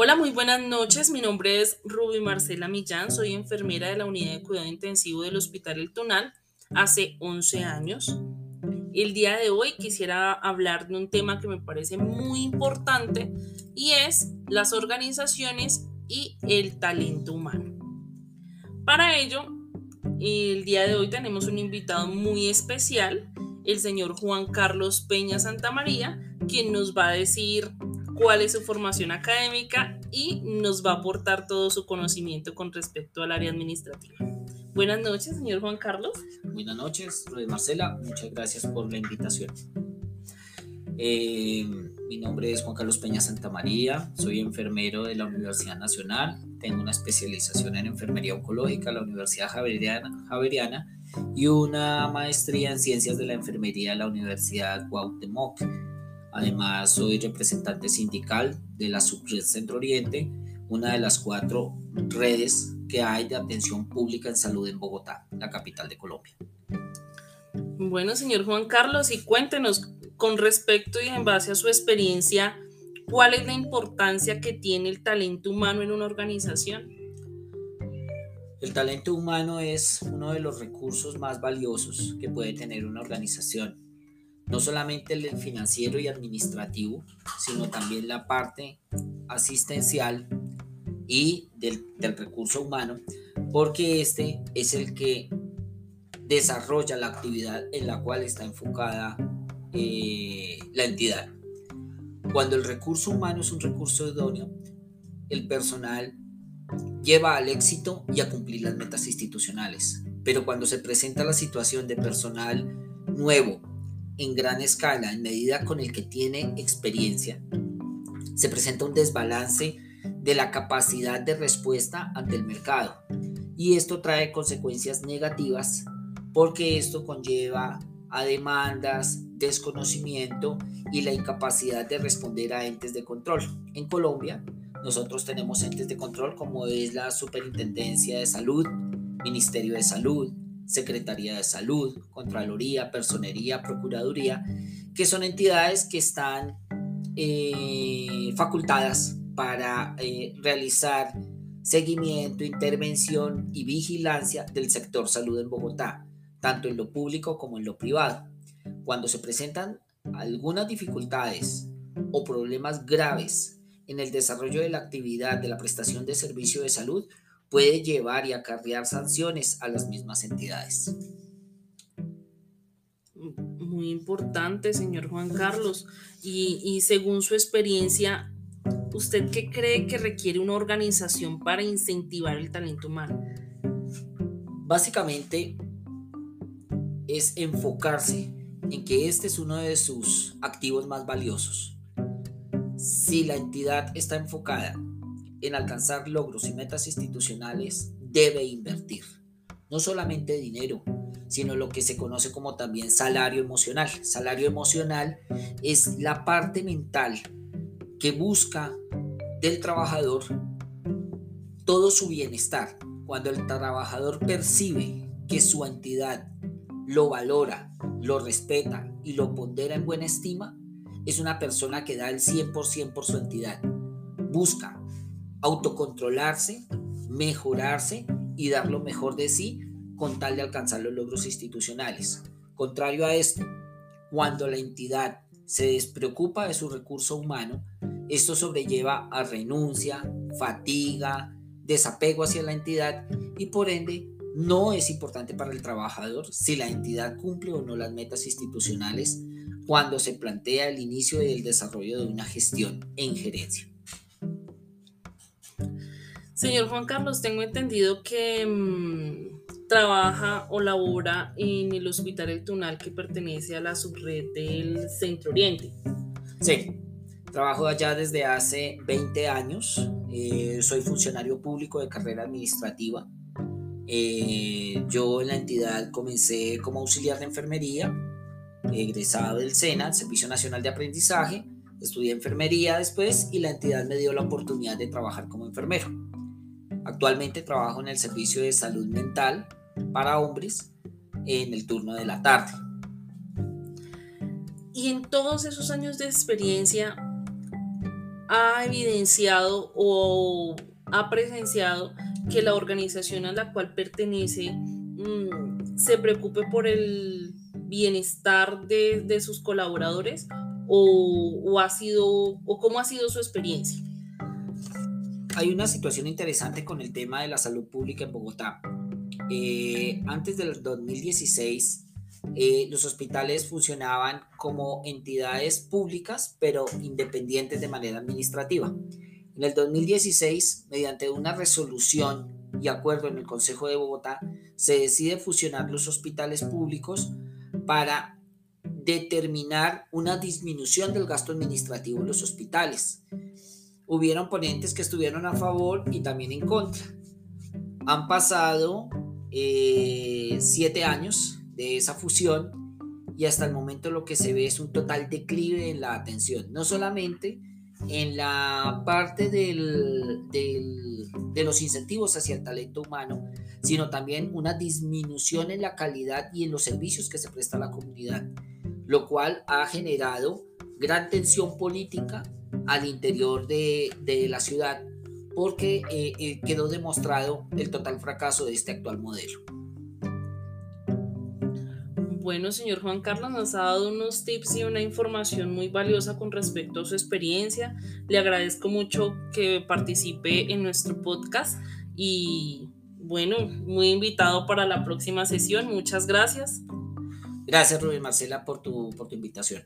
Hola, muy buenas noches. Mi nombre es Ruby Marcela Millán. Soy enfermera de la unidad de cuidado intensivo del Hospital El Tunal hace 11 años. El día de hoy quisiera hablar de un tema que me parece muy importante y es las organizaciones y el talento humano. Para ello, el día de hoy tenemos un invitado muy especial, el señor Juan Carlos Peña Santamaría, quien nos va a decir cuál es su formación académica y nos va a aportar todo su conocimiento con respecto al área administrativa. Buenas noches, señor Juan Carlos. Buenas noches, Marcela. Muchas gracias por la invitación. Eh, mi nombre es Juan Carlos Peña Santamaría, soy enfermero de la Universidad Nacional, tengo una especialización en enfermería oncológica en la Universidad Javeriana, Javeriana y una maestría en ciencias de la enfermería en la Universidad Cuauhtémoc. Además, soy representante sindical de la Subred Centro Oriente, una de las cuatro redes que hay de atención pública en salud en Bogotá, la capital de Colombia. Bueno, señor Juan Carlos, y cuéntenos con respecto y en base a su experiencia, ¿cuál es la importancia que tiene el talento humano en una organización? El talento humano es uno de los recursos más valiosos que puede tener una organización no solamente el financiero y administrativo, sino también la parte asistencial y del, recurso humano, porque este es el que desarrolla la actividad en la cual está enfocada eh, la entidad. Cuando el recurso humano es un recurso idóneo, el personal lleva al éxito y a cumplir las metas institucionales. Pero cuando se presenta la situación de personal nuevo en gran escala en medida con el que tiene experiencia, se presenta un desbalance de la capacidad de respuesta ante el mercado. Y esto trae consecuencias negativas porque esto conlleva a demandas, desconocimiento y la incapacidad de responder a entes de control. En Colombia, nosotros tenemos entes de control como es la Superintendencia de Salud, Ministerio de Salud, Secretaría de Salud, Contraloría, Personería, Procuraduría, que son entidades que están eh, facultadas para eh, realizar seguimiento, intervención y vigilancia del sector salud en Bogotá, tanto en lo público como en lo privado. Cuando se presentan algunas dificultades o problemas graves en el desarrollo de la actividad de la prestación de servicio de salud, puede llevar y acarrear sanciones a las mismas entidades. Muy importante, señor Juan Carlos. Y, según su experiencia, ¿usted qué cree que requiere una organización para incentivar el talento humano? Básicamente es enfocarse en que este es uno de sus activos más valiosos. Si la entidad está enfocada en alcanzar logros y metas institucionales debe invertir. No solamente dinero, sino lo que se conoce como también salario emocional. Salario emocional es la parte mental que busca del trabajador todo su bienestar. Cuando el trabajador percibe que su entidad lo valora, lo respeta y lo pondera en buena estima, es una persona que da el 100% por su entidad. Busca autocontrolarse, mejorarse y dar lo mejor de sí con tal de alcanzar los logros institucionales. Contrario a esto, cuando la entidad se despreocupa de su recurso humano, esto sobrelleva a renuncia, fatiga, desapego hacia la entidad y por ende no es importante para el trabajador si la entidad cumple o no las metas institucionales cuando se plantea el inicio del desarrollo de una gestión en gerencia. Señor Juan Carlos, tengo entendido que mm, trabaja o labora en el Hospital El Tunal que pertenece a la subred del Centro Oriente. Sí, trabajo allá desde hace 20 años. Eh, soy funcionario público de carrera administrativa. Eh, yo en la entidad comencé como auxiliar de enfermería, egresado del SENA, Servicio Nacional de Aprendizaje. Estudié enfermería después y la entidad me dio la oportunidad de trabajar como enfermero. Actualmente trabajo en el servicio de salud mental para hombres en el turno de la tarde. Y en todos esos años de experiencia, ha evidenciado o ha presenciado que la organización a la cual pertenece mm, se preocupe por el bienestar de, sus colaboradores o, ha sido o cómo ha sido su experiencia? Hay una situación interesante con el tema de la salud pública en Bogotá. Eh, antes del 2016, eh, los hospitales funcionaban como entidades públicas, pero independientes de manera administrativa. En el 2016, mediante una resolución y acuerdo en el Consejo de Bogotá, se decide fusionar los hospitales públicos para determinar una disminución del gasto administrativo en los hospitales. Hubieron ponentes que estuvieron a favor y también en contra. Han pasado eh, siete años de esa fusión y hasta el momento lo que se ve es un total declive en la atención, no solamente en la parte del, de los incentivos hacia el talento humano, sino también una disminución en la calidad y en los servicios que se presta a la comunidad, lo cual ha generado gran tensión política al interior de, la ciudad porque eh, eh, quedó demostrado el total fracaso de este actual modelo. Bueno, señor Juan Carlos, nos ha dado unos tips y una información muy valiosa con respecto a su experiencia. Le agradezco mucho que participe en nuestro podcast y bueno, muy invitado para la próxima sesión. Muchas gracias. Gracias, Rubén Marcela, por tu, por tu invitación.